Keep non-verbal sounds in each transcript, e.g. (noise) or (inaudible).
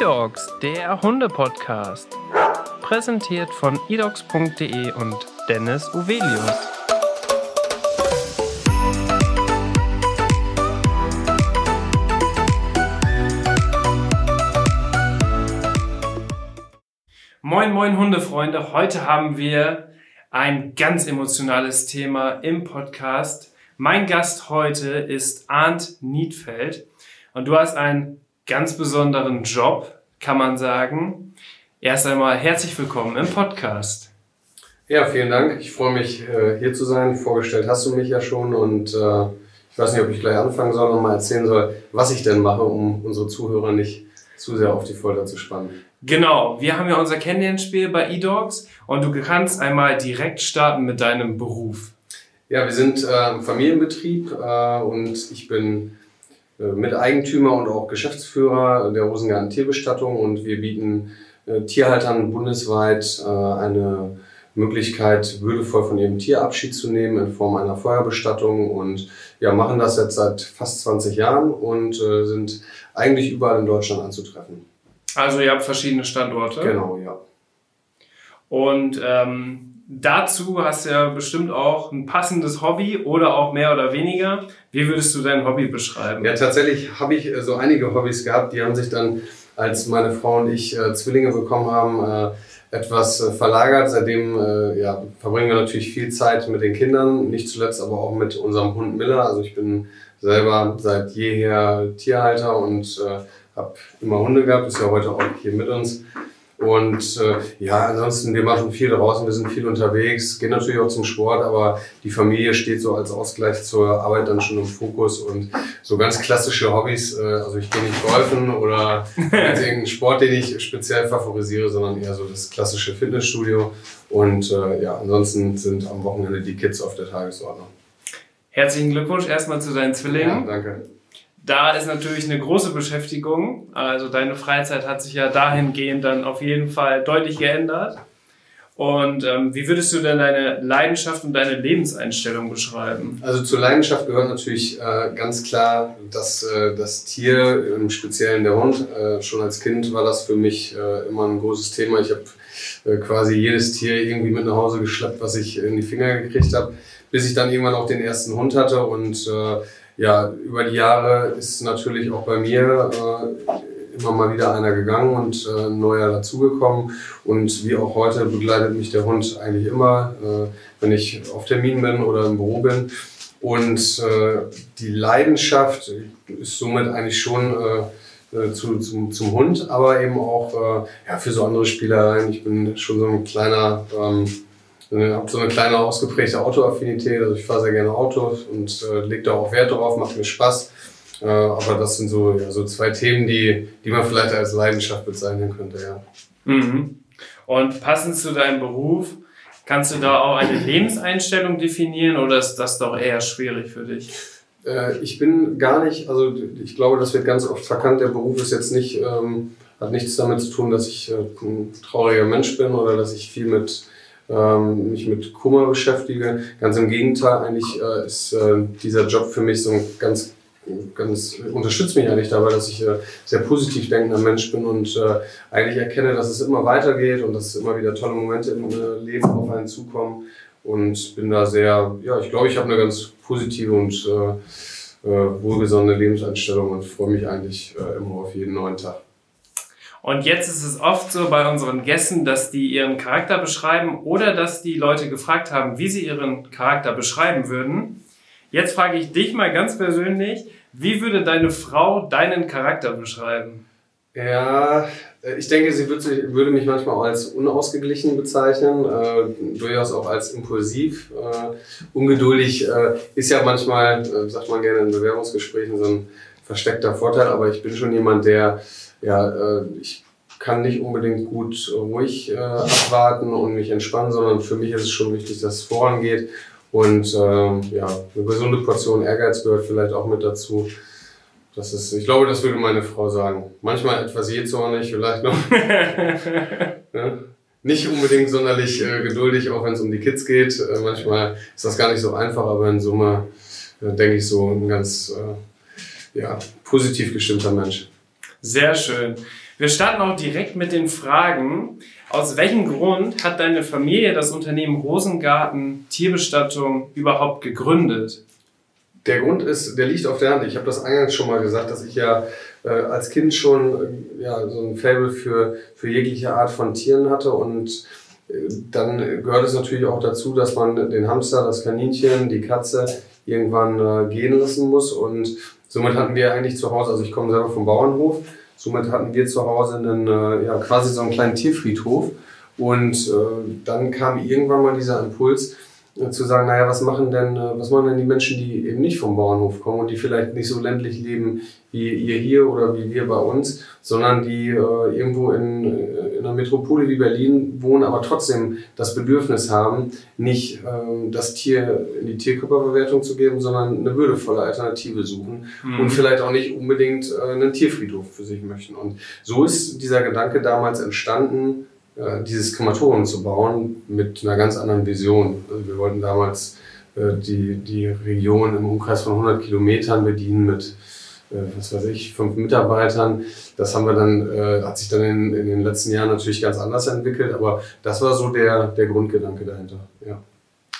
eDogs, der Hunde-Podcast. Präsentiert von edogs.de und Dennis Uvelius. Moin, moin Hundefreunde. Heute haben wir ein ganz emotionales Thema im Podcast. Mein Gast heute ist Arndt Niedfeld und du hast einen ganz besonderen Job, kann man sagen. Erst einmal herzlich willkommen im Podcast. Ja, vielen Dank. Ich freue mich, äh, hier zu sein. Vorgestellt hast du mich ja schon und äh, ich weiß nicht, ob ich gleich anfangen soll und mal erzählen soll, was ich denn mache, um unsere Zuhörer nicht zu sehr auf die Folter zu spannen. Genau, wir haben ja unser Kennenlernspiel bei eDogs und du kannst einmal direkt starten mit deinem Beruf. Ja, wir sind äh, Familienbetrieb äh, und ich bin Miteigentümer und auch Geschäftsführer der Rosengarten Tierbestattung und wir bieten äh, Tierhaltern bundesweit äh, eine Möglichkeit, würdevoll von ihrem Tier Abschied zu nehmen in Form einer Feuerbestattung und ja, machen das jetzt seit fast 20 Jahren und äh, sind eigentlich überall in Deutschland anzutreffen. Also ihr habt verschiedene Standorte. Genau, ja. Und ähm, dazu hast du ja bestimmt auch ein passendes Hobby oder auch mehr oder weniger. Wie würdest du dein Hobby beschreiben? Ja, tatsächlich habe ich äh, so einige Hobbys gehabt, die haben sich dann, als meine Frau und ich äh, Zwillinge bekommen haben, äh, etwas äh, verlagert. Seitdem äh, ja, verbringen wir natürlich viel Zeit mit den Kindern, nicht zuletzt aber auch mit unserem Hund Miller. Also ich bin selber seit jeher Tierhalter und äh, habe immer Hunde gehabt, ist ja heute auch hier mit uns. Und äh, ja, ansonsten, wir machen viel draußen, wir sind viel unterwegs, gehen natürlich auch zum Sport, aber die Familie steht so als Ausgleich zur Arbeit dann schon im Fokus und so ganz klassische Hobbys, äh, also ich gehe nicht golfen oder (laughs) irgendeinen Sport, den ich speziell favorisiere, sondern eher so das klassische Fitnessstudio. Und äh, ja, ansonsten sind am Wochenende die Kids auf der Tagesordnung. Herzlichen Glückwunsch erstmal zu deinen Zwillingen. Ja, danke. Da ist natürlich eine große Beschäftigung. Also deine Freizeit hat sich ja dahingehend dann auf jeden Fall deutlich geändert. Und ähm, wie würdest du denn deine Leidenschaft und deine Lebenseinstellung beschreiben? Also zur Leidenschaft gehört natürlich äh, ganz klar dass äh, das Tier, im Speziellen der Hund. Äh, schon als Kind war das für mich äh, immer ein großes Thema. Ich habe äh, quasi jedes Tier irgendwie mit nach Hause geschleppt, was ich in die Finger gekriegt habe, bis ich dann irgendwann auch den ersten Hund hatte und äh, ja, über die Jahre ist natürlich auch bei mir äh, immer mal wieder einer gegangen und äh, ein neuer dazugekommen. Und wie auch heute begleitet mich der Hund eigentlich immer, äh, wenn ich auf Termin bin oder im Büro bin. Und äh, die Leidenschaft ist somit eigentlich schon äh, äh, zu, zum, zum Hund, aber eben auch äh, ja, für so andere Spielereien. Ich bin schon so ein kleiner ähm, ich habe so eine kleine ausgeprägte Autoaffinität. Also ich fahre sehr gerne Autos und äh, lege da auch Wert drauf, macht mir Spaß. Äh, aber das sind so, ja, so zwei Themen, die, die man vielleicht als Leidenschaft bezeichnen könnte, ja. Mhm. Und passend zu deinem Beruf, kannst du da auch eine Lebenseinstellung definieren oder ist das doch eher schwierig für dich? Äh, ich bin gar nicht, also ich glaube, das wird ganz oft verkannt. Der Beruf ist jetzt nicht, ähm, hat nichts damit zu tun, dass ich äh, ein trauriger Mensch bin oder dass ich viel mit ähm, mich mit Kummer beschäftige. Ganz im Gegenteil, eigentlich äh, ist äh, dieser Job für mich so ein ganz ganz unterstützt mich eigentlich dabei, dass ich äh, sehr positiv denkender Mensch bin und äh, eigentlich erkenne, dass es immer weitergeht und dass immer wieder tolle Momente im äh, Leben auf einen zukommen und bin da sehr, ja, ich glaube, ich habe eine ganz positive und äh, äh, wohlgesonnene Lebenseinstellung und freue mich eigentlich äh, immer auf jeden neuen Tag. Und jetzt ist es oft so bei unseren Gästen, dass die ihren Charakter beschreiben oder dass die Leute gefragt haben, wie sie ihren Charakter beschreiben würden. Jetzt frage ich dich mal ganz persönlich, wie würde deine Frau deinen Charakter beschreiben? Ja, äh, ich denke, sie würde, mich manchmal auch als unausgeglichen bezeichnen, äh, durchaus auch als impulsiv. Äh, ungeduldig äh, ist ja manchmal, äh, sagt man gerne in Bewerbungsgesprächen, so ein versteckter Vorteil, aber ich bin schon jemand, der ja, äh, ich kann nicht unbedingt gut ruhig äh, abwarten und mich entspannen, sondern für mich ist es schon wichtig, dass es vorangeht. Und ähm, ja, eine gesunde Portion Ehrgeiz gehört vielleicht auch mit dazu. Das ist, ich glaube, das würde meine Frau sagen. Manchmal etwas jähzornig, vielleicht noch. (laughs) ja? Nicht unbedingt sonderlich äh, geduldig, auch wenn es um die Kids geht. Äh, manchmal ist das gar nicht so einfach, aber in Summe äh, denke ich so ein ganz äh, ja, positiv gestimmter Mensch. Sehr schön. Wir starten auch direkt mit den Fragen. Aus welchem Grund hat deine Familie das Unternehmen Rosengarten Tierbestattung überhaupt gegründet? Der Grund ist, der liegt auf der Hand. Ich habe das eingangs schon mal gesagt, dass ich ja äh, als Kind schon äh, ja, so ein Faible für, für jegliche Art von Tieren hatte und äh, dann gehört es natürlich auch dazu, dass man den Hamster, das Kaninchen, die Katze irgendwann äh, gehen lassen muss und somit hatten wir eigentlich zu Hause, also ich komme selber vom Bauernhof, somit hatten wir zu Hause einen, äh, ja, quasi so einen kleinen Tierfriedhof. Und äh, dann kam irgendwann mal dieser Impuls, zu sagen, naja, was machen denn, äh, was machen denn die Menschen, die eben nicht vom Bauernhof kommen und die vielleicht nicht so ländlich leben wie ihr hier oder wie wir bei uns, sondern die äh, irgendwo in, äh, in einer Metropole wie Berlin wohnen, aber trotzdem das Bedürfnis haben, nicht äh, das Tier in die Tierkörperverwertung zu geben, sondern eine würdevolle Alternative suchen mhm. und vielleicht auch nicht unbedingt äh, einen Tierfriedhof für sich möchten. Und so ist dieser Gedanke damals entstanden, äh, dieses Krematorium zu bauen mit einer ganz anderen Vision. Also wir wollten damals äh, die, die Region im Umkreis von 100 Kilometern bedienen mit, was weiß ich, fünf Mitarbeitern. Das haben wir dann, äh, hat sich dann in, in den letzten Jahren natürlich ganz anders entwickelt, aber das war so der, der Grundgedanke dahinter. Ja.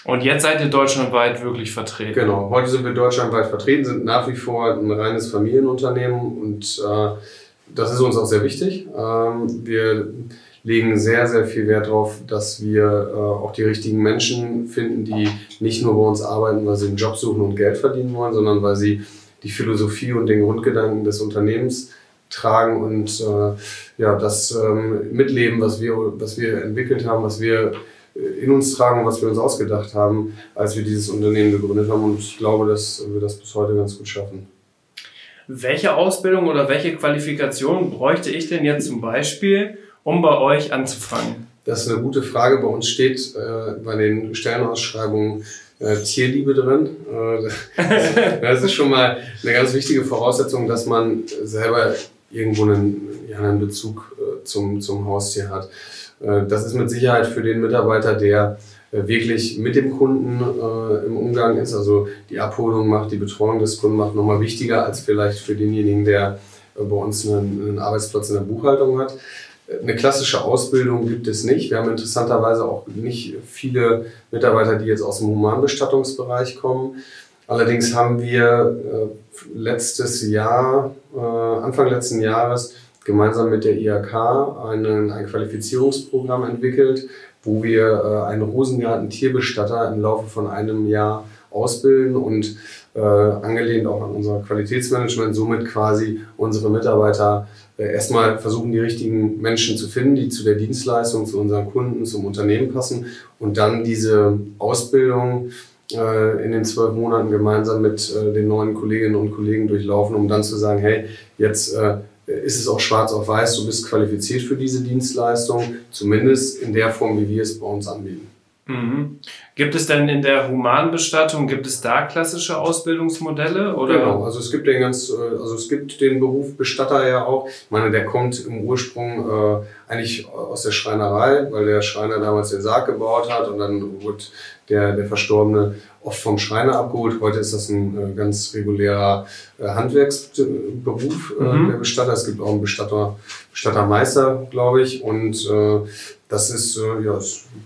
Und jetzt seid ihr deutschlandweit wirklich vertreten? Genau, heute sind wir deutschlandweit vertreten, sind nach wie vor ein reines Familienunternehmen und äh, das ist uns auch sehr wichtig. Ähm, wir legen sehr, sehr viel Wert darauf, dass wir äh, auch die richtigen Menschen finden, die nicht nur bei uns arbeiten, weil sie einen Job suchen und Geld verdienen wollen, sondern weil sie die Philosophie und den Grundgedanken des Unternehmens tragen und äh, ja, das ähm, mitleben, was wir, was wir entwickelt haben, was wir äh, in uns tragen, was wir uns ausgedacht haben, als wir dieses Unternehmen gegründet haben. Und ich glaube, dass wir das bis heute ganz gut schaffen. Welche Ausbildung oder welche Qualifikation bräuchte ich denn jetzt zum Beispiel, um bei euch anzufangen? Das ist eine gute Frage. Bei uns steht äh, bei den Stellenausschreibungen äh, Tierliebe drin. Äh, (laughs) das ist schon mal eine ganz wichtige Voraussetzung, dass man selber irgendwo einen, ja, einen Bezug äh, zum, zum Haustier hat. Äh, das ist mit Sicherheit für den Mitarbeiter, der äh, wirklich mit dem Kunden äh, im Umgang ist, also die Abholung macht, die Betreuung des Kunden macht, nochmal wichtiger als vielleicht für denjenigen, der äh, bei uns einen, einen Arbeitsplatz in der Buchhaltung hat. Eine klassische Ausbildung gibt es nicht. Wir haben interessanterweise auch nicht viele Mitarbeiter, die jetzt aus dem Humanbestattungsbereich kommen. Allerdings haben wir äh, letztes Jahr, äh, Anfang letzten Jahres, gemeinsam mit der IHK einen, ein Qualifizierungsprogramm entwickelt, wo wir äh, einen Rosengarten-Tierbestatter im Laufe von einem Jahr ausbilden und angelehnt auch an unser Qualitätsmanagement, somit quasi unsere Mitarbeiter erstmal versuchen, die richtigen Menschen zu finden, die zu der Dienstleistung, zu unseren Kunden, zum Unternehmen passen und dann diese Ausbildung äh, in den zwölf Monaten gemeinsam mit äh, den neuen Kolleginnen und Kollegen durchlaufen, um dann zu sagen, hey, jetzt äh, ist es auch schwarz auf weiß, du bist qualifiziert für diese Dienstleistung, zumindest in der Form, wie wir es bei uns anbieten. Mhm. Gibt es denn in der Humanbestattung, gibt es da klassische Ausbildungsmodelle? Oder? Genau, also es gibt den ganz, äh, also es gibt den Beruf Bestatter ja auch. Ich meine, der kommt im Ursprung äh, eigentlich aus der Schreinerei, weil der Schreiner damals den Sarg gebaut hat und dann wurde der, der Verstorbene oft vom Schreiner abgeholt. Heute ist das ein äh, ganz regulärer äh, Handwerksberuf, äh, mhm. der Bestatter. Es gibt auch einen Bestatter, Bestattermeister, glaube ich. Und das ist, ja,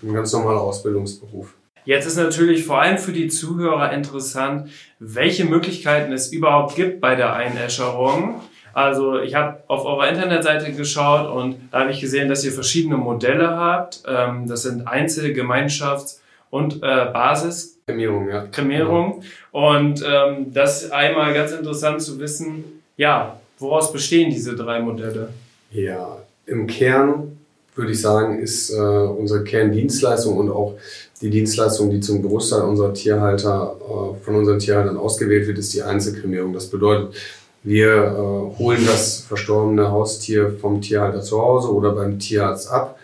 ein ganz normaler Ausbildungsberuf. Jetzt ist natürlich vor allem für die Zuhörer interessant, welche Möglichkeiten es überhaupt gibt bei der Einäscherung. Also ich habe auf eurer Internetseite geschaut und da habe ich gesehen, dass ihr verschiedene Modelle habt. Ähm, das sind Einzel-, Gemeinschafts- und äh, Basis. Kremierung, ja. Kremierung. Und ähm, das ist einmal ganz interessant zu wissen, ja, woraus bestehen diese drei Modelle? Ja, im Kern würde ich sagen, ist äh, unsere Kerndienstleistung und auch die Dienstleistung, die zum Großteil unserer Tierhalter, äh, von unseren Tierhaltern ausgewählt wird, ist die Einzelkremierung. Das bedeutet, wir äh, holen das verstorbene Haustier vom Tierhalter zu Hause oder beim Tierarzt ab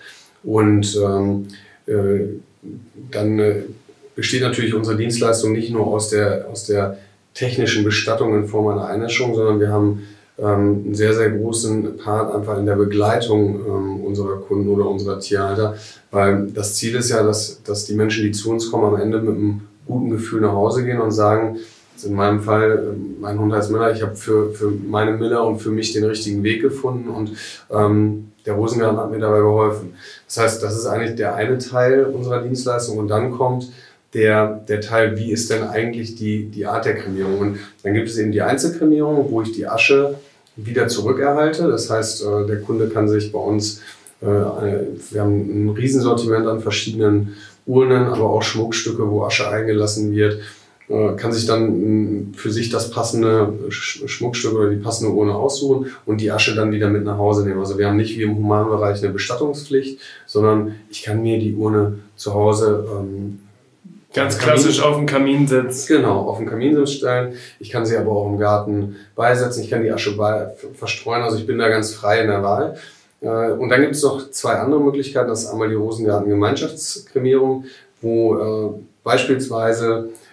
und ähm, äh, dann äh, besteht natürlich unsere Dienstleistung nicht nur aus der, aus der technischen Bestattung in Form einer Einäschung, sondern wir haben ähm, einen sehr, sehr großen Part einfach in der Begleitung ähm, unserer Kunden oder unserer Tierhalter. Weil das Ziel ist ja, dass, dass die Menschen, die zu uns kommen, am Ende mit einem guten Gefühl nach Hause gehen und sagen, in meinem Fall, mein Hund heißt Miller, ich habe für, für meine Miller und für mich den richtigen Weg gefunden und ähm, der Rosengarten hat mir dabei geholfen. Das heißt, das ist eigentlich der eine Teil unserer Dienstleistung und dann kommt der, der Teil, wie ist denn eigentlich die, die Art der Kremierung. Und dann gibt es eben die Einzelkremierung, wo ich die Asche wieder zurückerhalte. Das heißt, äh, der Kunde kann sich bei uns, äh, wir haben ein Riesensortiment an verschiedenen Urnen, aber auch Schmuckstücke, wo Asche eingelassen wird, kann sich dann für sich das passende Schmuckstück oder die passende Urne aussuchen und die Asche dann wieder mit nach Hause nehmen. Also wir haben nicht wie im Humanbereich eine Bestattungspflicht, sondern ich kann mir die Urne zu Hause ähm, Ganz klassisch auf dem Kaminsitz. Genau, auf dem Kaminsitz stellen. Ich kann sie aber auch im Garten beisetzen. Ich kann die Asche bei, verstreuen. Also ich bin da ganz frei in der Wahl. Äh, und dann gibt es noch zwei andere Möglichkeiten. Das ist einmal die Rosengarten Gemeinschaftskremierung, wo äh, beispielsweise äh,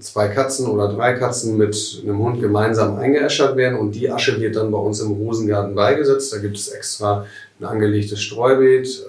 zwei Katzen oder drei Katzen mit einem Hund gemeinsam eingeäschert werden und die Asche wird dann bei uns im Rosengarten beigesetzt. Da gibt es extra ein angelegtes Streubeet,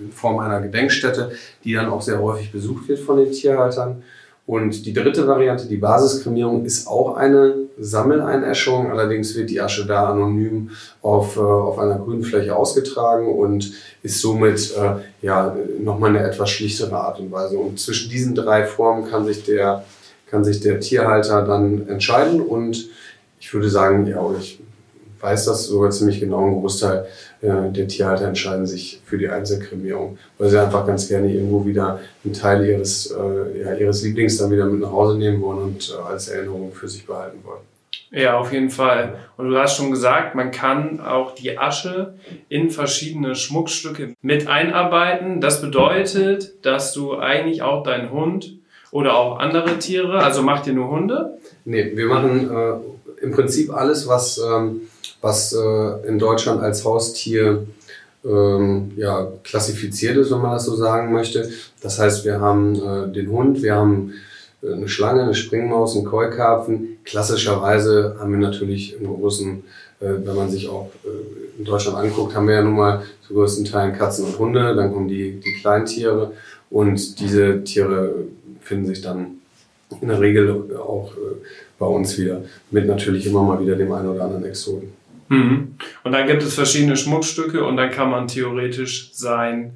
in Form einer Gedenkstätte, die dann auch sehr häufig besucht wird von den Tierhaltern. Und die dritte Variante, die Basiskremierung, ist auch eine Sammeleinäschung. Allerdings wird die Asche da anonym auf, äh, auf einer grünen Fläche ausgetragen und ist somit äh, ja, nochmal eine etwas schlichtere Art und Weise. Und zwischen diesen drei Formen kann sich der, kann sich der Tierhalter dann entscheiden. Und ich würde sagen, ja, ich weiß das sogar ziemlich genau, ein Großteil äh, der Tierhalter entscheiden sich für die Einzelkremierung, weil sie einfach ganz gerne irgendwo wieder einen Teil ihres, äh, ja, ihres Lieblings dann wieder mit nach Hause nehmen wollen und äh, als Erinnerung für sich behalten wollen. Ja, auf jeden Fall. Und du hast schon gesagt, man kann auch die Asche in verschiedene Schmuckstücke mit einarbeiten. Das bedeutet, dass du eigentlich auch deinen Hund oder auch andere Tiere, also macht ihr nur Hunde? Nee, wir machen äh, im Prinzip alles, was ähm, was äh, in Deutschland als Haustier ähm, ja, klassifiziert ist, wenn man das so sagen möchte. Das heißt, wir haben äh, den Hund, wir haben eine Schlange, eine Springmaus, einen Keukarpfen. Klassischerweise haben wir natürlich im großen, äh, wenn man sich auch äh, in Deutschland anguckt, haben wir ja nun mal zu größten Teilen Katzen und Hunde, dann kommen die, die Kleintiere und diese Tiere finden sich dann in der Regel auch äh, bei uns wieder, mit natürlich immer mal wieder dem einen oder anderen Exoten. Mhm. Und dann gibt es verschiedene Schmuckstücke und dann kann man theoretisch sein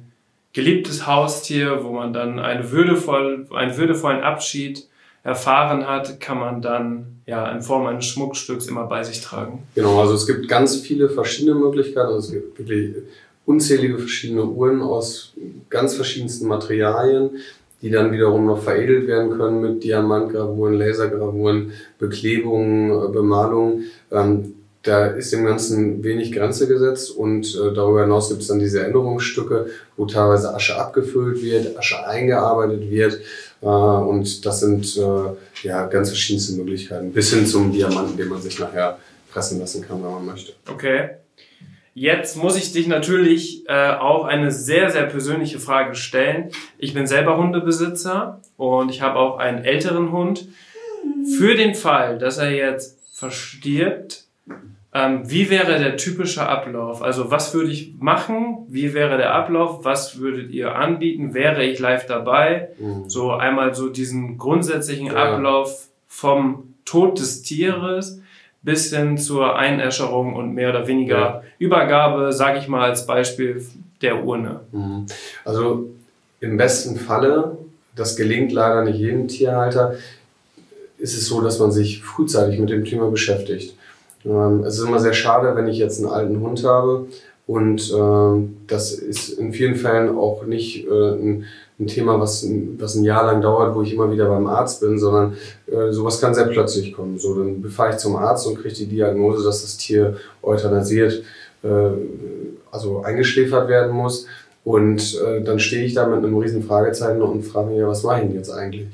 geliebtes Haustier, wo man dann eine würdevoll, einen würdevollen Abschied erfahren hat, kann man dann ja in Form eines Schmuckstücks immer bei sich tragen. Genau, also es gibt ganz viele verschiedene Möglichkeiten. Also es gibt wirklich unzählige verschiedene Uhren aus ganz verschiedensten Materialien, die dann wiederum noch veredelt werden können mit Diamantgravuren, Lasergravuren, Beklebungen, Bemalungen. Ähm, da ist dem Ganzen wenig Grenze gesetzt und äh, darüber hinaus gibt es dann diese Änderungsstücke, wo teilweise Asche abgefüllt wird, Asche eingearbeitet wird äh, und das sind äh, ja ganz verschiedenste Möglichkeiten, bis hin zum Diamanten, den man sich nachher pressen lassen kann, wenn man möchte. Okay. Jetzt muss ich dich natürlich äh, auch eine sehr, sehr persönliche Frage stellen. Ich bin selber Hundebesitzer und ich habe auch einen älteren Hund. Für den Fall, dass er jetzt verstirbt, ähm, wie wäre der typische Ablauf? Also was würde ich machen? Wie wäre der Ablauf? Was würdet ihr anbieten? Wäre ich live dabei? Mhm. So einmal so diesen grundsätzlichen ja. Ablauf vom Tod des Tieres bis hin zur Einäscherung und mehr oder weniger ja. Übergabe, sage ich mal als Beispiel der Urne. Mhm. Also im besten Falle, das gelingt leider nicht jedem Tierhalter, ist es so, dass man sich frühzeitig mit dem Thema beschäftigt. Ähm, es ist immer sehr schade, wenn ich jetzt einen alten Hund habe und äh, das ist in vielen Fällen auch nicht äh, ein, ein, Thema, was, was ein Jahr lang dauert, wo ich immer wieder beim Arzt bin, sondern äh, sowas kann sehr plötzlich kommen. So, dann befahre ich zum Arzt und kriege die Diagnose, dass das Tier euthanasiert, äh, also eingeschläfert werden muss. Und äh, dann stehe ich da mit einem riesen Fragezeichen und frage mich, ja, was mache ich denn jetzt eigentlich?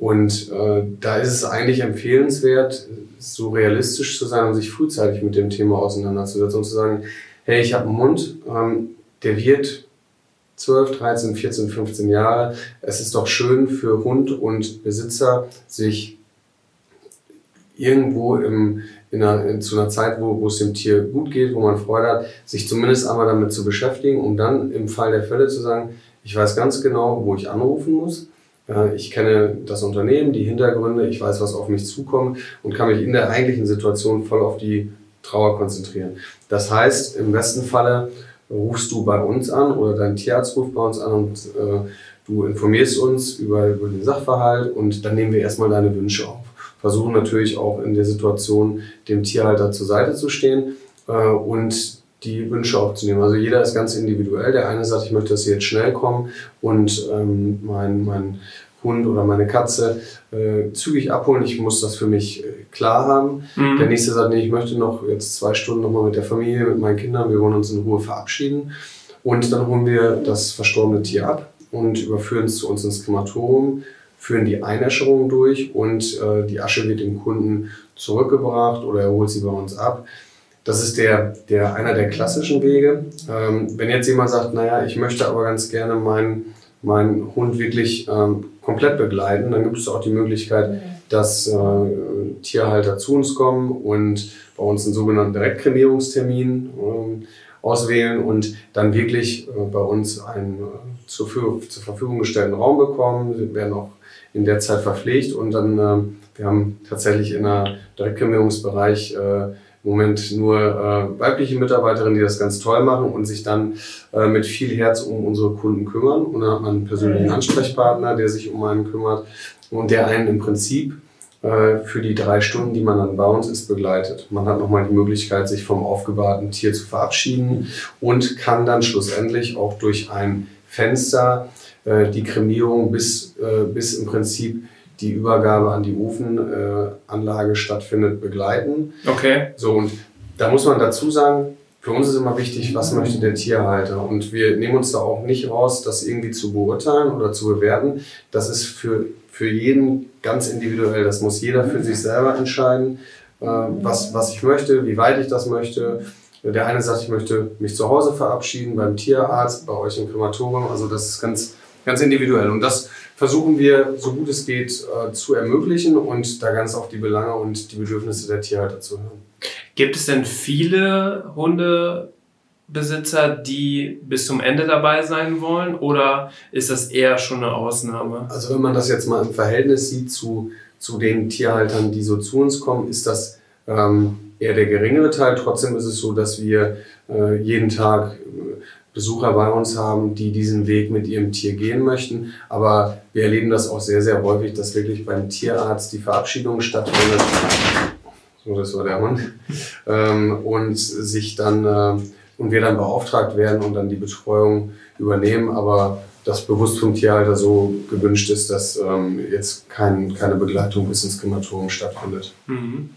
Und äh, da ist es eigentlich empfehlenswert, so realistisch zu sein und sich frühzeitig mit dem Thema auseinanderzusetzen und zu sagen, hey, ich habe einen Hund, ähm, der wird 12, 13, 14, 15 Jahre. Es ist doch schön für Hund und Besitzer, sich irgendwo im, in einer, in, zu einer Zeit, wo, wo es dem Tier gut geht, wo man Freude hat, sich zumindest einmal damit zu beschäftigen, um dann im Fall der Fälle zu sagen, ich weiß ganz genau, wo ich anrufen muss ich kenne das Unternehmen, die Hintergründe, ich weiß, was auf mich zukommt und kann mich in der eigentlichen Situation voll auf die Trauer konzentrieren. Das heißt, im besten Falle rufst du bei uns an oder dein Tierarzt ruft bei uns an und äh, du informierst uns über, über den Sachverhalt und dann nehmen wir erstmal deine Wünsche auf. Versuchen natürlich auch in der Situation dem Tierhalter zur Seite zu stehen äh, und die Wünsche aufzunehmen. Also jeder ist ganz individuell. Der eine sagt, ich möchte, dass sie jetzt schnell kommen und ähm, mein, mein Hund oder meine Katze äh, zügig abholen. Ich muss das für mich äh, klar haben. Mhm. Der nächste sagt, nee, ich möchte noch jetzt zwei Stunden nochmal mit der Familie, mit meinen Kindern, wir wollen uns in Ruhe verabschieden. Und dann holen wir das verstorbene Tier ab und überführen es zu uns ins Krematorium, führen die Einäscherung durch und äh, die Asche wird dem Kunden zurückgebracht oder er holt sie bei uns ab. Das ist der, der, einer der klassischen Wege. Ähm, wenn jetzt jemand sagt, naja, ich möchte aber ganz gerne meinen meinen Hund wirklich ähm, komplett begleiten, dann gibt es auch die Möglichkeit, dass äh, Tierhalter zu uns kommen und bei uns einen sogenannten Direktkremierungstermin ähm, auswählen und dann wirklich äh, bei uns einen äh, zur, zur, Verfügung gestellten Raum bekommen. Sie werden auch in der Zeit verpflegt und dann, äh, wir haben tatsächlich in der Direktkremierungsbereich äh, im Moment nur äh, weibliche Mitarbeiterinnen, die das ganz toll machen und sich dann äh, mit viel Herz um unsere Kunden kümmern. Und dann hat man einen persönlichen Ansprechpartner, der sich um einen kümmert und der einen im Prinzip äh, für die drei Stunden, die man dann bei uns ist, begleitet. Man hat nochmal die Möglichkeit, sich vom aufgewahrten Tier zu verabschieden und kann dann schlussendlich auch durch ein Fenster äh, die Kremierung bis, äh, bis im Prinzip die Übergabe an die Ofenanlage stattfindet, begleiten. Okay. So, und da muss man dazu sagen, für uns ist immer wichtig, was möchte der Tierhalter. Und wir nehmen uns da auch nicht raus, das irgendwie zu beurteilen oder zu bewerten. Das ist für, für jeden ganz individuell. Das muss jeder für sich selber entscheiden, äh, was, was ich möchte, wie weit ich das möchte. Der eine sagt, ich möchte mich zu Hause verabschieden, beim Tierarzt, bei euch im Krematorium. Also das ist ganz, ganz individuell. Und das versuchen wir, so gut es geht, äh, zu ermöglichen und da ganz auf die Belange und die Bedürfnisse der Tierhalter zu hören. Gibt es denn viele Hundebesitzer, die bis zum Ende dabei sein wollen oder ist das eher schon eine Ausnahme? Also wenn man das jetzt mal im Verhältnis sieht zu, zu den Tierhaltern, die so zu uns kommen, ist das ähm, eher der geringere Teil. Trotzdem ist es so, dass wir äh, jeden Tag Besucher bei uns haben, die diesen Weg mit ihrem Tier gehen möchten. Aber wir erleben das auch sehr, sehr häufig, dass wirklich beim Tierarzt die Verabschiedung stattfindet. So, das war der Mann. Ähm, und sich dann, äh, und wir dann beauftragt werden und dann die Betreuung übernehmen. Aber das bewusst vom Tierhalter so gewünscht ist, dass ähm, jetzt kein, keine Begleitung bis ins Krematorium stattfindet. Mhm.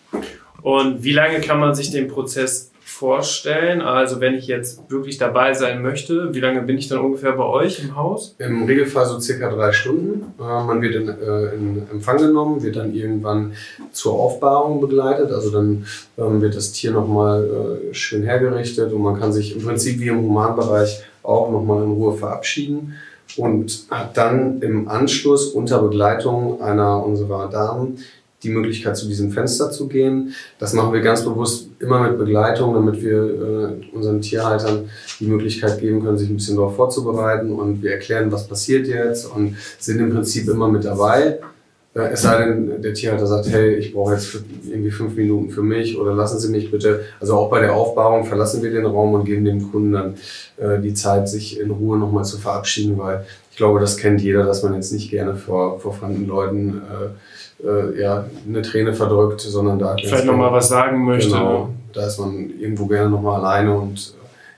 Und wie lange kann man sich den Prozess vorstellen? Also wenn ich jetzt wirklich dabei sein möchte, wie lange bin ich dann ungefähr bei euch im Haus? Im Regelfall so circa drei Stunden. Äh, man wird in, äh, in, Empfang genommen, wird dann irgendwann zur Aufbahrung begleitet. Also dann ähm, wird das Tier nochmal äh, schön hergerichtet und man kann sich im Prinzip wie im Humanbereich auch nochmal in Ruhe verabschieden und hat dann im Anschluss unter Begleitung einer unserer Damen die Möglichkeit, zu diesem Fenster zu gehen. Das machen wir ganz bewusst immer mit Begleitung, damit wir äh, unseren Tierhaltern die Möglichkeit geben können, sich ein bisschen darauf vorzubereiten und wir erklären, was passiert jetzt und sind im Prinzip immer mit dabei. Äh, es sei denn, der Tierhalter sagt, hey, ich brauche jetzt irgendwie fünf Minuten für mich oder lassen Sie mich bitte. Also auch bei der Aufbauung verlassen wir den Raum und geben dem Kunden dann äh, die Zeit, sich in Ruhe nochmal zu verabschieden, weil ich glaube, das kennt jeder, dass man jetzt nicht gerne vor, vor fremden Leuten äh, äh, ja, eine Träne verdrückt, sondern da vielleicht nochmal was sagen möchte. Genau, da ist man irgendwo gerne nochmal alleine und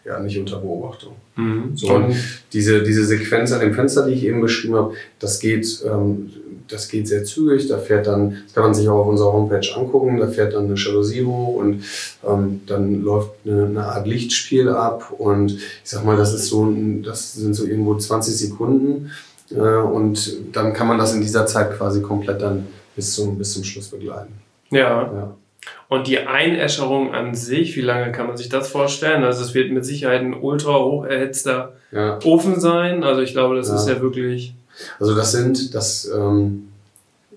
äh, ja, nicht unter Beobachtung. Mhm. So, und diese, diese Sequenz an dem Fenster, die ich eben beschrieben habe, das geht, ähm, das geht sehr zügig. Da fährt dann, das kann man sich auch auf unserer Homepage angucken, da fährt dann eine Jalousie hoch und ähm, dann läuft eine, eine, Art Lichtspiel ab. Und ich sag mal, das ist so, das sind so irgendwo 20 Sekunden. Äh, und dann kann man das in dieser Zeit quasi komplett dann bis zum, bis zum Schluss begleiten. Ja. ja. Und die Einäscherung an sich, wie lange kann man sich das vorstellen? Also es wird mit Sicherheit ein ultra hoch erhitzter ja. Ofen sein. Also ich glaube, das ja. ist ja wirklich. Also das sind, das ähm,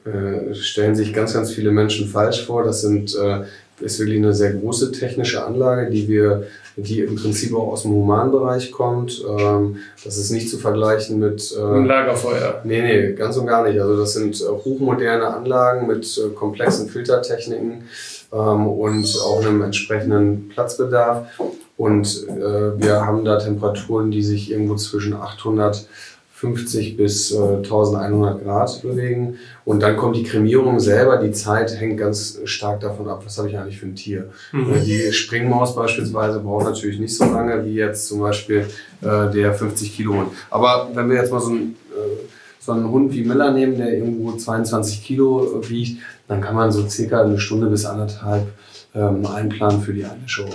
äh, stellen sich ganz, ganz viele Menschen falsch vor. Das sind äh, ist wirklich eine sehr große technische Anlage, die wir, die im Prinzip auch aus dem Humanbereich kommt. Ähm, das ist nicht zu vergleichen mit äh, ein Lagerfeuer. Nee, nee, ganz und gar nicht. Also das sind äh, hochmoderne Anlagen mit äh, komplexen Filtertechniken ähm, und auch einem entsprechenden Platzbedarf. Und äh, wir haben da Temperaturen, die sich irgendwo zwischen 800 50 bis äh, 1100 Grad bewegen. Und dann kommt die Kremierung selber. Die Zeit hängt ganz stark davon ab, was habe ich eigentlich für ein Tier. Mhm. Äh, die Springmaus beispielsweise braucht natürlich nicht so lange wie jetzt zum Beispiel äh, der 50 Kilo Hund. Aber wenn wir jetzt mal so einen, äh, so einen Hund wie Miller nehmen, der irgendwo 22 Kilo wiegt, dann kann man so circa eine Stunde bis anderthalb ähm, einplanen für die eine Show.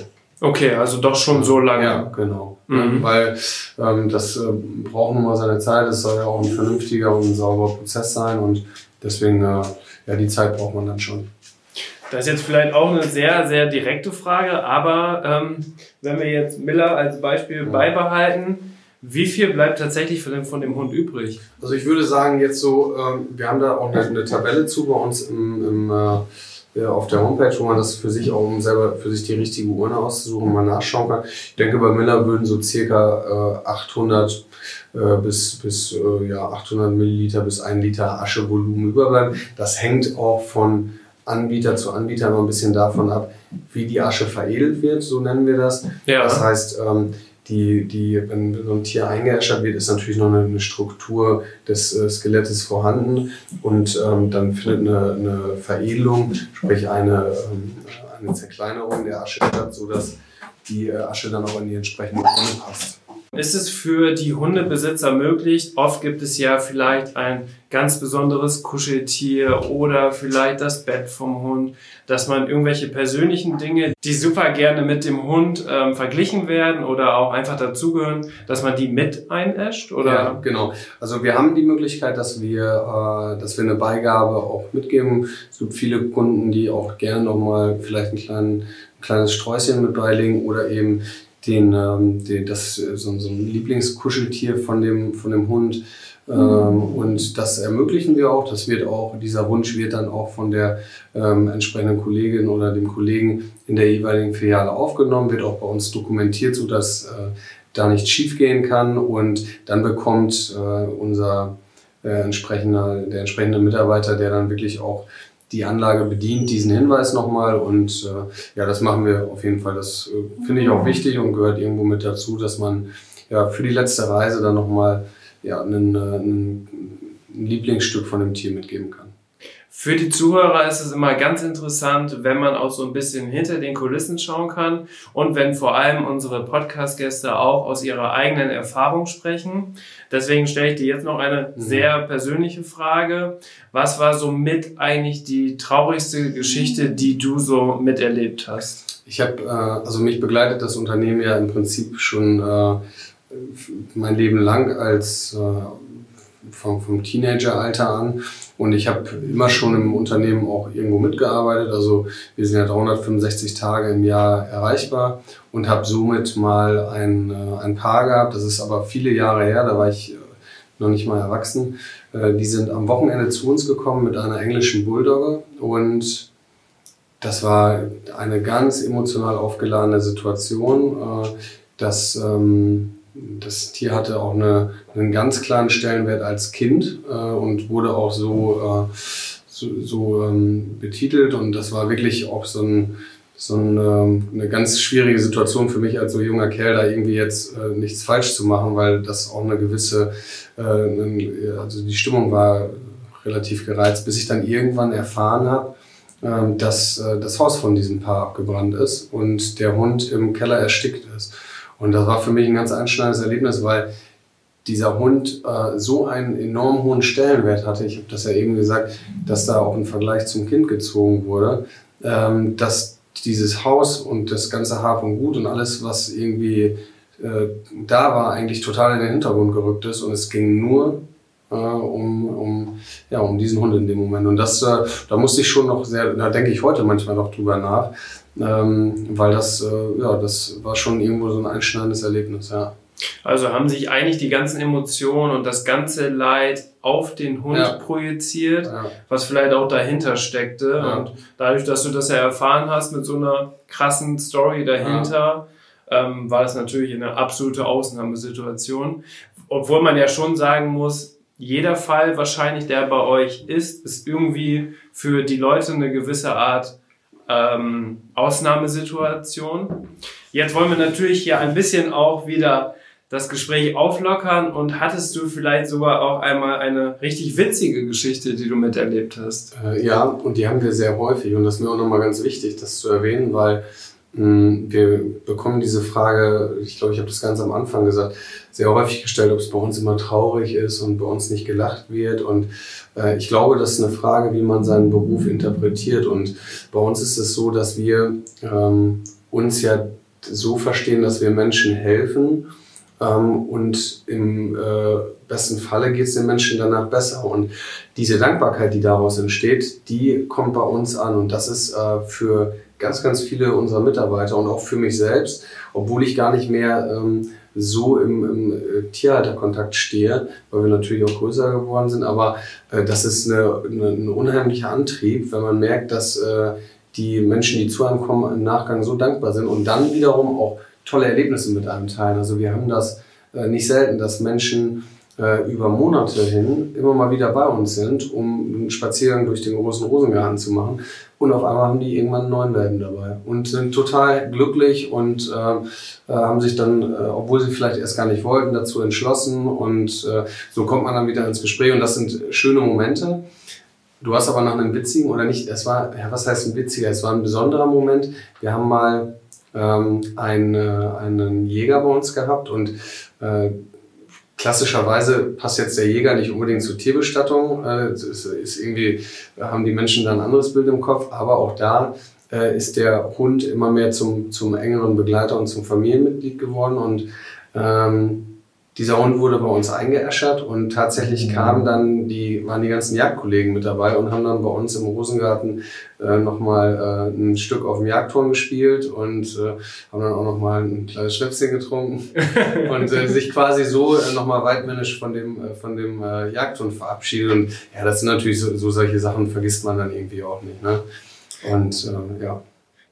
Okay, also doch schon so lange. Ja, genau. Mhm. Weil ähm, das äh, braucht nun mal seine Zeit. Es soll ja auch ein vernünftiger und ein sauberer Prozess sein und deswegen, äh, ja, die Zeit braucht man dann schon. Das ist jetzt vielleicht auch eine sehr, sehr direkte Frage, aber ähm, wenn wir jetzt Miller als Beispiel ja. beibehalten, wie viel bleibt tatsächlich von dem, von dem Hund übrig? Also ich würde sagen, jetzt so, ähm, wir haben da auch eine, eine Tabelle zu bei uns im, im äh, auf der Homepage, wo man das für sich auch, um selber für sich die richtige Urne auszusuchen, mal nachschauen kann. Ich denke, bei Miller würden so circa äh, 800 äh, bis, bis äh, ja, 800 Milliliter bis 1 Liter Aschevolumen überbleiben. Das hängt auch von Anbieter zu Anbieter immer ein bisschen davon ab, wie die Asche veredelt wird, so nennen wir das. Ja. Das heißt, ähm, die, die, wenn so ein Tier eingeäschert wird, ist natürlich noch eine, Struktur des äh, Skelettes vorhanden und ähm, dann findet eine, eine Veredelung, sprich eine, ähm, eine Zerkleinerung der Asche statt, sodass die äh, Asche dann auch in die entsprechende Urne passt. Ist es für die Hundebesitzer möglich? Oft gibt es ja vielleicht ein ganz besonderes Kuscheltier oder vielleicht das Bett vom Hund, dass man irgendwelche persönlichen Dinge, die super gerne mit dem Hund ähm, verglichen werden oder auch einfach dazugehören, dass man die mit einäscht? Oder? Ja, genau. Also wir haben die Möglichkeit, dass wir, äh, dass wir eine Beigabe auch mitgeben. Es gibt viele Kunden, die auch gerne nochmal vielleicht ein, kleinen, ein kleines Sträußchen mit beilegen oder eben den, ähm, den, das, so, so ein Lieblingskuscheltier von dem, von dem Hund. Ähm, und das ermöglichen wir auch. Das wird auch, dieser Wunsch wird dann auch von der ähm, entsprechenden Kollegin oder dem Kollegen in der jeweiligen Filiale aufgenommen, wird auch bei uns dokumentiert, sodass äh, da nicht schief gehen kann. Und dann bekommt äh, unser äh, entsprechender, der entsprechende Mitarbeiter, der dann wirklich auch die Anlage bedient, diesen Hinweis nochmal. Und äh, ja, das machen wir auf jeden Fall. Das äh, finde ich auch wichtig und gehört irgendwo mit dazu, dass man ja für die letzte Reise dann nochmal ja, ein, ein Lieblingsstück von dem Tier mitgeben kann. Für die Zuhörer ist es immer ganz interessant, wenn man auch so ein bisschen hinter den Kulissen schauen kann und wenn vor allem unsere Podcast-Gäste auch aus ihrer eigenen Erfahrung sprechen. Deswegen stelle ich dir jetzt noch eine mhm. sehr persönliche Frage. Was war so mit eigentlich die traurigste Geschichte, die du so miterlebt hast? Ich habe, äh, also mich begleitet das Unternehmen ja im Prinzip schon äh, mein Leben lang als äh, vom, vom Teenageralter an und ich habe immer schon im Unternehmen auch irgendwo mitgearbeitet. Also wir sind ja 365 Tage im Jahr erreichbar und habe somit mal ein, äh, ein Paar gehabt. Das ist aber viele Jahre her, da war ich äh, noch nicht mal erwachsen. Äh, die sind am Wochenende zu uns gekommen mit einer englischen Bulldogge und das war eine ganz emotional aufgeladene Situation. Das ähm, das Tier hatte auch eine, einen ganz kleinen Stellenwert als Kind äh, und wurde auch so, äh, so, so ähm, betitelt. Und das war wirklich auch so, ein, so ein, ähm, eine ganz schwierige Situation für mich als so junger Kerl, da irgendwie jetzt äh, nichts falsch zu machen, weil das auch eine gewisse, äh, also die Stimmung war relativ gereizt, bis ich dann irgendwann erfahren habe, ähm, dass äh, das Haus von diesem Paar abgebrannt ist und der Hund im Keller erstickt ist. Und das war für mich ein ganz einschneidendes Erlebnis, weil dieser Hund äh, so einen enorm hohen Stellenwert hatte. Ich habe das ja eben gesagt, dass da auch ein Vergleich zum Kind gezogen wurde, ähm, dass dieses Haus und das ganze Hab und Gut und alles, was irgendwie äh, da war, eigentlich total in den Hintergrund gerückt ist. Und es ging nur äh, um, um, ja, um diesen Hund in dem Moment. Und das, äh, da musste ich schon noch sehr, da denke ich heute manchmal noch drüber nach, ähm, weil das, äh, ja, das war schon irgendwo so ein einschneidendes Erlebnis, ja. Also haben sich eigentlich die ganzen Emotionen und das ganze Leid auf den Hund ja. projiziert, ja. was vielleicht auch dahinter steckte. Ja. Und dadurch, dass du das ja erfahren hast mit so einer krassen Story dahinter, ähm, war das natürlich eine absolute Ausnahmesituation. Obwohl man ja schon sagen muss, jeder Fall wahrscheinlich, der bei euch ist, ist irgendwie für die Leute eine gewisse Art ähm, Ausnahmesituation. Jetzt wollen wir natürlich hier ein bisschen auch wieder das Gespräch auflockern und hattest du vielleicht sogar auch einmal eine richtig witzige Geschichte, die du miterlebt hast? Äh, ja, und die haben wir sehr häufig und das ist mir auch nochmal ganz wichtig, das zu erwähnen, weil wir bekommen diese Frage, ich glaube, ich habe das ganz am Anfang gesagt, sehr häufig gestellt, ob es bei uns immer traurig ist und bei uns nicht gelacht wird. Und äh, ich glaube, das ist eine Frage, wie man seinen Beruf interpretiert. Und bei uns ist es so, dass wir ähm, uns ja so verstehen, dass wir Menschen helfen ähm, und im äh, besten Falle geht es den Menschen danach besser. Und diese Dankbarkeit, die daraus entsteht, die kommt bei uns an. Und das ist äh, für ganz, ganz viele unserer Mitarbeiter und auch für mich selbst, obwohl ich gar nicht mehr ähm, so im, im äh, Tierhalterkontakt stehe, weil wir natürlich auch größer geworden sind. Aber äh, das ist eine, eine, ein unheimlicher Antrieb, wenn man merkt, dass äh, die Menschen, die zu einem kommen, im Nachgang so dankbar sind und dann wiederum auch tolle Erlebnisse mit einem teilen. Also wir haben das äh, nicht selten, dass Menschen äh, über Monate hin immer mal wieder bei uns sind, um einen Spaziergang durch den großen Rosengarten zu machen. Und auf einmal haben die irgendwann einen neuen Welpen dabei und sind total glücklich und äh, äh, haben sich dann, äh, obwohl sie vielleicht erst gar nicht wollten, dazu entschlossen. Und äh, so kommt man dann wieder ins Gespräch und das sind schöne Momente. Du hast aber noch einen witzigen oder nicht, es war, ja, was heißt ein witziger? Es war ein besonderer Moment. Wir haben mal ähm, einen, einen Jäger bei uns gehabt und äh, klassischerweise passt jetzt der Jäger nicht unbedingt zur Tierbestattung. Äh, ist, ist irgendwie, haben die Menschen da ein anderes Bild im Kopf, aber auch da äh, ist der Hund immer mehr zum, zum engeren Begleiter und zum Familienmitglied geworden und ähm, dieser Hund wurde bei uns eingeäschert und tatsächlich mhm. kamen dann die, waren die ganzen Jagdkollegen mit dabei und haben dann bei uns im Rosengarten äh, nochmal äh, ein Stück auf dem Jagdturm gespielt und äh, haben dann auch nochmal ein kleines Schnäpschen getrunken (laughs) und äh, sich quasi so äh, nochmal weitmännisch von dem, äh, von dem äh, Jagdturm verabschiedet. Und ja, das sind natürlich so, so solche Sachen, vergisst man dann irgendwie auch nicht. Ne? Und äh, ja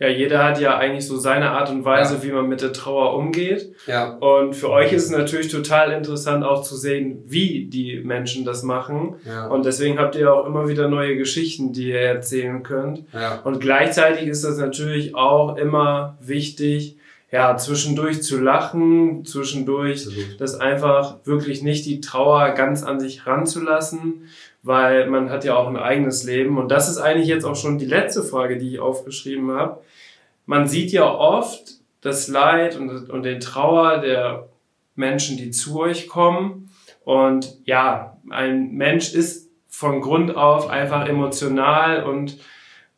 ja, jeder hat ja eigentlich so seine Art und Weise, ja. wie man mit der Trauer umgeht. Ja. Und für euch ist es natürlich total interessant auch zu sehen, wie die Menschen das machen. Ja. Und deswegen habt ihr auch immer wieder neue Geschichten, die ihr erzählen könnt. Ja. Und gleichzeitig ist das natürlich auch immer wichtig, ja, zwischendurch zu lachen, zwischendurch Absolut. das einfach wirklich nicht die Trauer ganz an sich ranzulassen, weil man hat ja auch ein eigenes Leben. Und das ist eigentlich jetzt auch schon die letzte Frage, die ich aufgeschrieben habe. Man sieht ja oft das Leid und, und den Trauer der Menschen, die zu euch kommen. Und ja, ein Mensch ist von Grund auf einfach emotional und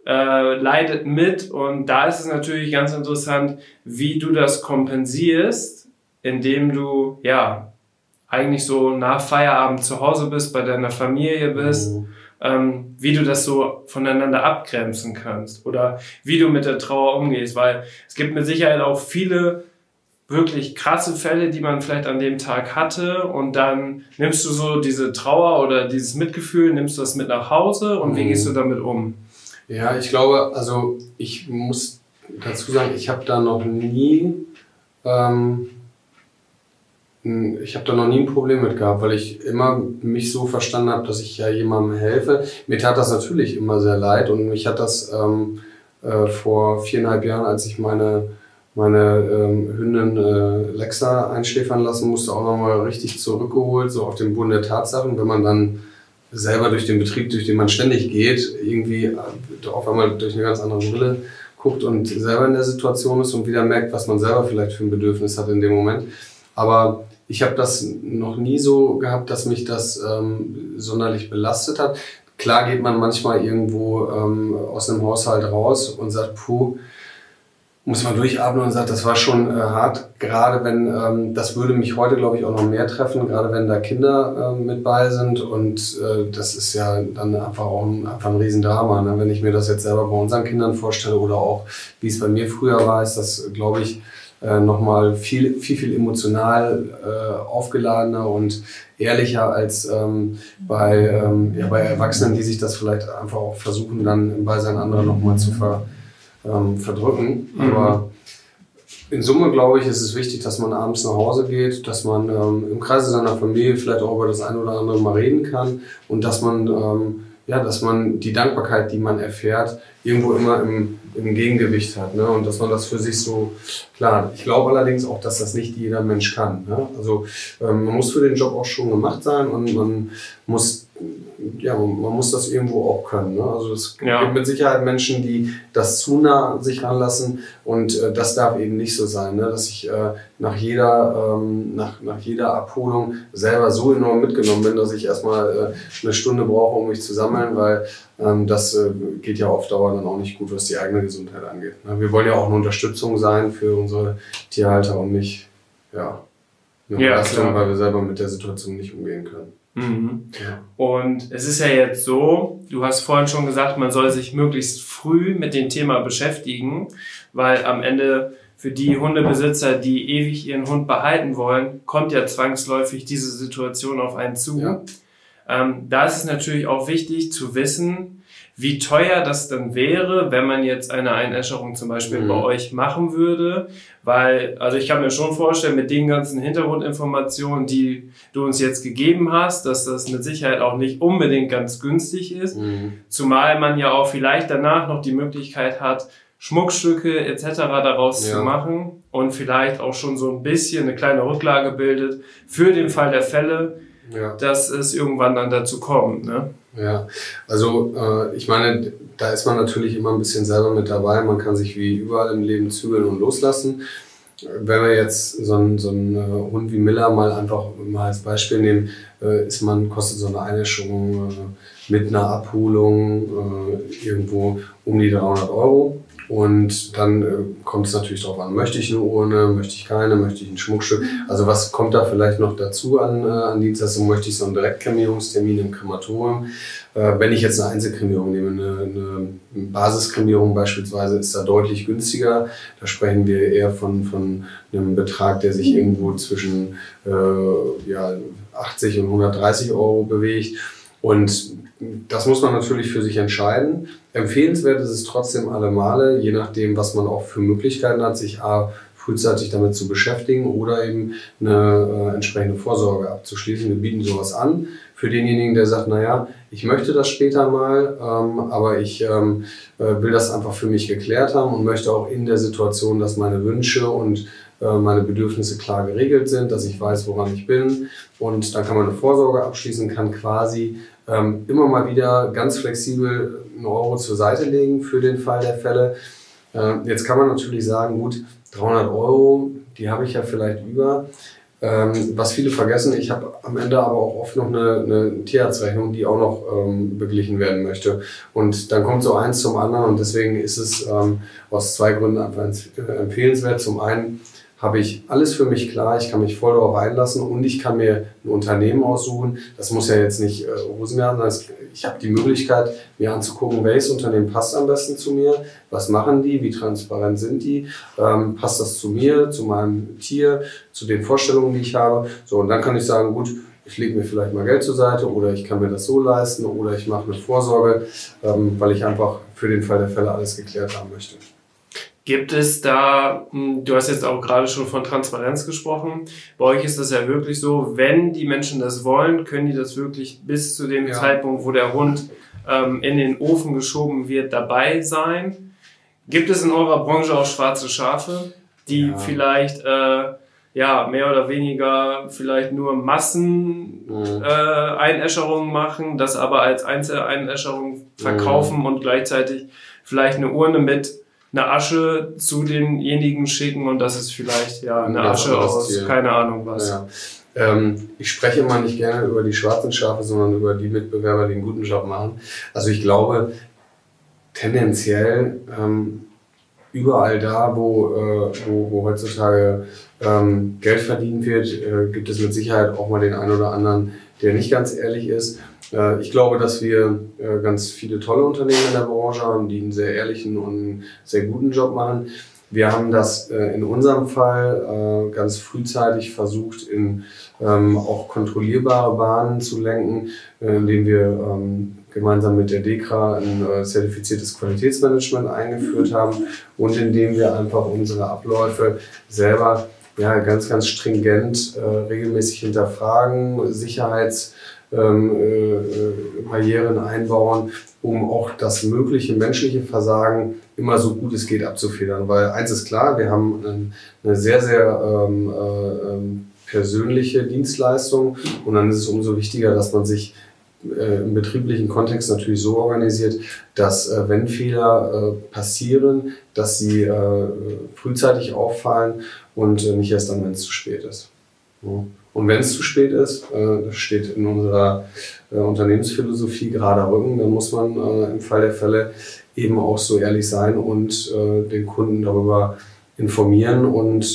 äh, leidet mit. Und da ist es natürlich ganz interessant, wie du das kompensierst, indem du ja eigentlich so nach Feierabend zu Hause bist, bei deiner Familie bist, mhm. ähm, wie du das so voneinander abgrenzen kannst oder wie du mit der Trauer umgehst, weil es gibt mit Sicherheit auch viele wirklich krasse Fälle, die man vielleicht an dem Tag hatte und dann nimmst du so diese Trauer oder dieses Mitgefühl, nimmst du das mit nach Hause und mhm. wie gehst du damit um? Ja, ich glaube, also ich muss dazu sagen, ich habe da noch nie ähm, hm, ich habe da noch nie ein Problem mit gehabt, weil ich immer mich so verstanden habe, dass ich ja jemandem helfe. Mir tat das natürlich immer sehr leid und mich hat das ähm, äh, vor viereinhalb Jahren, als ich meine, meine ähm, Hündin äh, Lexa einschläfern lassen musste, auch nochmal richtig zurückgeholt, so auf den Boden der Tatsachen. Wenn man dann selber durch den Betrieb, durch den man ständig geht, irgendwie äh, auf einmal durch eine ganz andere Brille guckt und selber in der Situation ist und wieder merkt, was man selber vielleicht für ein Bedürfnis hat in dem Moment. Aber ich habe das noch nie so gehabt, dass mich das ähm, sonderlich belastet hat. Klar geht man manchmal irgendwo ähm, aus einem Haushalt raus und sagt, puh, muss man durchatmen und sagt, das war schon äh, hart. Gerade wenn, ähm, das würde mich heute, glaube ich, auch noch mehr treffen, gerade wenn da Kinder äh, mit bei sind. Und äh, das ist ja dann einfach auch ein, einfach ein Riesendrama. Ne? Wenn ich mir das jetzt selber bei unseren Kindern vorstelle oder auch, wie es bei mir früher war, ist das, glaube ich, äh, nochmal viel, viel, viel emotional äh, aufgeladener und ehrlicher als ähm, bei, ähm, ja, bei Erwachsenen, die sich das vielleicht einfach auch versuchen, dann im Beisein anderer nochmal zu ver, ähm, verdrücken. Mhm. Aber in Summe, glaube ich, ist es wichtig, dass man abends nach Hause geht, dass man ähm, im Kreise seiner Familie vielleicht auch über das eine oder andere mal reden kann und dass man, ähm, ja, dass man die Dankbarkeit, die man erfährt, irgendwo immer im, im Gegengewicht hat. Ne? Und dass man das für sich so klar. Ich glaube allerdings auch, dass das nicht jeder Mensch kann. Ne? Also ähm, man muss für den Job auch schon gemacht sein und man muss ja, man muss das irgendwo auch können. Ne? Also es ja. gibt mit Sicherheit Menschen, die das zu nah sich ranlassen und äh, das darf eben nicht so sein, ne? dass ich äh, nach, jeder, ähm, nach, nach jeder Abholung selber so enorm mitgenommen bin, dass ich erstmal äh, eine Stunde brauche, um mich zu sammeln, weil das äh, geht ja auf Dauer dann auch nicht gut, was die eigene Gesundheit angeht. Ne? Wir wollen ja auch eine Unterstützung sein für unsere Tierhalter und nicht ja, eine ja, Belastung, weil wir selber mit der Situation nicht umgehen können. Mhm. Ja. Und es ist ja jetzt so, du hast vorhin schon gesagt, man soll sich möglichst früh mit dem Thema beschäftigen, weil am Ende für die Hundebesitzer, die ewig ihren Hund behalten wollen, kommt ja zwangsläufig diese Situation auf einen zu. Ja. Ähm, da ist es natürlich auch wichtig zu wissen, wie teuer das dann wäre, wenn man jetzt eine Einäscherung zum Beispiel mhm. bei euch machen würde. Weil, also ich kann mir schon vorstellen, mit den ganzen Hintergrundinformationen, die du uns jetzt gegeben hast, dass das mit Sicherheit auch nicht unbedingt ganz günstig ist. Mhm. Zumal man ja auch vielleicht danach noch die Möglichkeit hat, Schmuckstücke etc. daraus ja. zu machen und vielleicht auch schon so ein bisschen eine kleine Rücklage bildet für den Fall der Fälle, ja. dass es irgendwann dann dazu kommt. Ne? Ja, also äh, ich meine, da ist man natürlich immer ein bisschen selber mit dabei. Man kann sich wie überall im Leben zügeln und loslassen. Wenn wir jetzt so einen, so einen äh, Hund wie Miller mal einfach mal als Beispiel nehmen, äh, ist man, kostet so eine Einäscherung äh, mit einer Abholung äh, irgendwo um die 300 Euro. Und dann äh, kommt es natürlich darauf an, möchte ich eine Urne, möchte ich keine, möchte ich ein Schmuckstück. Also was kommt da vielleicht noch dazu an, äh, an Dienstleistung? Möchte ich so einen Direktkremierungstermin im Krematorium? Äh, wenn ich jetzt eine Einzelkremierung nehme, eine, eine Basiskremierung beispielsweise, ist da deutlich günstiger. Da sprechen wir eher von, von einem Betrag, der sich irgendwo zwischen äh, ja, 80 und 130 Euro bewegt. Und das muss man natürlich für sich entscheiden. Empfehlenswert ist es trotzdem alle Male, je nachdem, was man auch für Möglichkeiten hat, sich A, frühzeitig damit zu beschäftigen oder eben eine äh, entsprechende Vorsorge abzuschließen. Wir bieten sowas an für denjenigen, der sagt, naja, ich möchte das später mal, ähm, aber ich ähm, äh, will das einfach für mich geklärt haben und möchte auch in der Situation, dass meine Wünsche und äh, meine Bedürfnisse klar geregelt sind, dass ich weiß, woran ich bin und dann kann man eine Vorsorge abschließen, kann quasi ähm, immer mal wieder ganz flexibel einen Euro zur Seite legen für den Fall der Fälle. Äh, jetzt kann man natürlich sagen, gut, 300 Euro, die habe ich ja vielleicht über. Ähm, was viele vergessen, ich habe am Ende aber auch oft noch eine, eine Tierarztrechnung, die auch noch ähm, beglichen werden möchte. Und dann kommt so eins zum anderen und deswegen ist es ähm, aus zwei Gründen einfach empfehlenswert. Zum einen habe ich alles für mich klar, ich kann mich voll darauf einlassen und ich kann mir ein Unternehmen aussuchen. Das muss ja jetzt nicht äh, Rosengarten sein. Ich habe die Möglichkeit, mir anzugucken, welches Unternehmen passt am besten zu mir, was machen die, wie transparent sind die, ähm, passt das zu mir, zu meinem Tier, zu den Vorstellungen, die ich habe. So, und dann kann ich sagen, gut, ich lege mir vielleicht mal Geld zur Seite oder ich kann mir das so leisten oder ich mache eine Vorsorge, ähm, weil ich einfach für den Fall der Fälle alles geklärt haben möchte. Gibt es da, hm, du hast jetzt auch gerade schon von Transparenz gesprochen, bei euch ist das ja wirklich so, wenn die Menschen das wollen, können die das wirklich bis zu dem ja. Zeitpunkt, wo der Hund ähm, in den Ofen geschoben wird, dabei sein. Gibt es in eurer Branche auch schwarze Schafe, die ja. vielleicht äh, ja mehr oder weniger vielleicht nur Massen mhm. äh, Einäscherungen machen, das aber als Einzeleinäscherung verkaufen mhm. und gleichzeitig vielleicht eine Urne mit eine Asche zu denjenigen schicken und das ist vielleicht ja eine Asche aus Tier. keine Ahnung was. Ja. Ähm, ich spreche immer nicht gerne über die schwarzen Schafe, sondern über die Mitbewerber, die einen guten Job machen. Also ich glaube, tendenziell ähm, überall da, wo, äh, wo, wo heutzutage ähm, Geld verdient wird, äh, gibt es mit Sicherheit auch mal den einen oder anderen, der nicht ganz ehrlich ist. Äh, ich glaube, dass wir äh, ganz viele tolle Unternehmen in der Branche haben, die einen sehr ehrlichen und sehr guten Job machen. Wir haben das äh, in unserem Fall ganz frühzeitig versucht, in ähm, auch kontrollierbare Bahnen zu lenken, indem wir ähm, gemeinsam mit der DEKRA ein zertifiziertes Qualitätsmanagement eingeführt haben und indem wir einfach unsere Abläufe selber ja, ganz, ganz stringent regelmäßig hinterfragen, Sicherheitsbarrieren ähm, äh, einbauen, um auch das mögliche menschliche Versagen immer so gut es geht abzufedern. Weil eins ist klar, wir haben eine sehr, sehr ähm, äh, ähm, persönliche Dienstleistung und dann ist es umso wichtiger, dass man sich äh, im betrieblichen Kontext natürlich so organisiert, dass äh, wenn Fehler äh, passieren, dass sie äh, frühzeitig auffallen und nicht erst dann, wenn es zu spät ist. Ja. Und wenn es zu spät ist, äh, das steht in unserer Unternehmensphilosophie gerade Rücken, dann muss man im Fall der Fälle eben auch so ehrlich sein und den Kunden darüber informieren und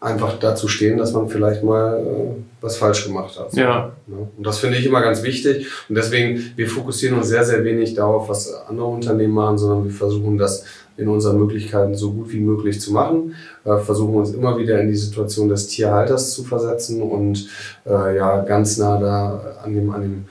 einfach dazu stehen, dass man vielleicht mal äh, was falsch gemacht hat. Ja. Und das finde ich immer ganz wichtig. Und deswegen, wir fokussieren uns sehr, sehr wenig darauf, was andere Unternehmen machen, sondern wir versuchen das in unseren Möglichkeiten so gut wie möglich zu machen, äh, versuchen uns immer wieder in die Situation des Tierhalters zu versetzen und äh, ja ganz nah da an dem, an dem,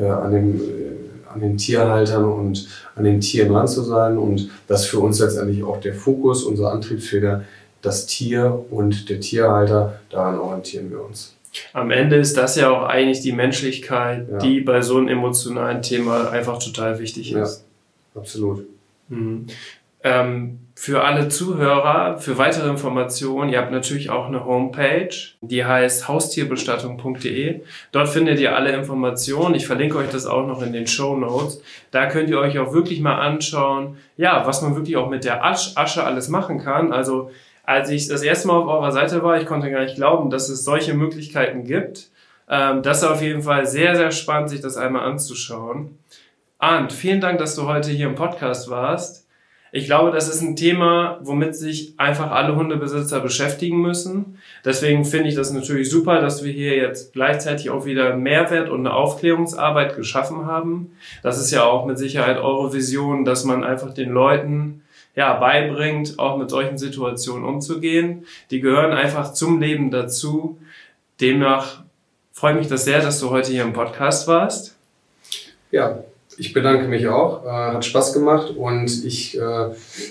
äh, an dem äh, an den Tierhaltern und an den Tieren ran zu sein und das für uns letztendlich auch der Fokus, unsere Antriebsfeder das Tier und der Tierhalter, daran orientieren wir uns. Am Ende ist das ja auch eigentlich die Menschlichkeit, ja. die bei so einem emotionalen Thema einfach total wichtig ist. Ja, absolut. Mhm. Ähm, für alle Zuhörer, für weitere Informationen, ihr habt natürlich auch eine Homepage, die heißt haustierbestattung.de. Dort findet ihr alle Informationen. Ich verlinke euch das auch noch in den Show Notes. Da könnt ihr euch auch wirklich mal anschauen, ja, was man wirklich auch mit der Asche alles machen kann. Also als ich das erste Mal auf eurer Seite war, ich konnte gar nicht glauben, dass es solche Möglichkeiten gibt. Ähm, das ist auf jeden Fall sehr, sehr spannend, sich das einmal anzuschauen. Arndt, vielen Dank, dass du heute hier im Podcast warst. Ich glaube, das ist ein Thema, womit sich einfach alle Hundebesitzer beschäftigen müssen. Deswegen finde ich das natürlich super, dass wir hier jetzt gleichzeitig auch wieder Mehrwert und eine Aufklärungsarbeit geschaffen haben. Das ist ja auch mit Sicherheit eure Vision, dass man einfach den Leuten ja, beibringt, auch mit solchen Situationen umzugehen. Die gehören einfach zum Leben dazu. Demnach freue mich das sehr, dass du heute hier im Podcast warst. Ja, ich bedanke mich auch. Äh, hat Spaß gemacht und ich äh,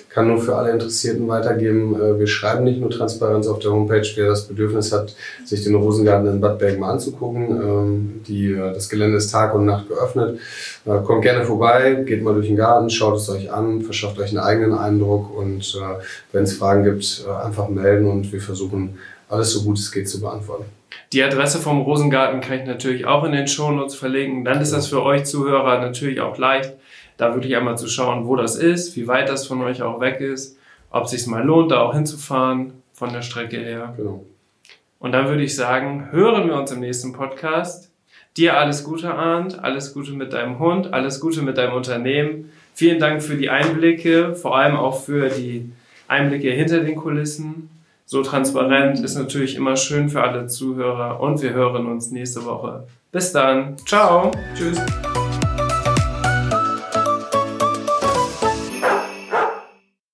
kann nur für alle Interessierten weitergeben, äh, wir schreiben nicht nur Transparenz auf der Homepage. Wer das Bedürfnis hat, sich den Rosengarten in Bad Bergen mal anzugucken. Ähm, die, das Gelände ist Tag und Nacht geöffnet. Kommt gerne vorbei, geht mal durch den Garten, schaut es euch an, verschafft euch einen eigenen Eindruck und wenn es Fragen gibt, einfach melden und wir versuchen alles so gut es geht zu beantworten. Die Adresse vom Rosengarten kann ich natürlich auch in den Shownotes verlinken. Dann ist das für euch Zuhörer natürlich auch leicht, da wirklich einmal zu schauen, wo das ist, wie weit das von euch auch weg ist, ob es sich mal lohnt, da auch hinzufahren von der Strecke her. Genau. Und dann würde ich sagen, hören wir uns im nächsten Podcast. Dir alles Gute, Arndt, alles Gute mit deinem Hund, alles Gute mit deinem Unternehmen. Vielen Dank für die Einblicke, vor allem auch für die Einblicke hinter den Kulissen so transparent ist natürlich immer schön für alle Zuhörer und wir hören uns nächste Woche. Bis dann. Ciao. Tschüss.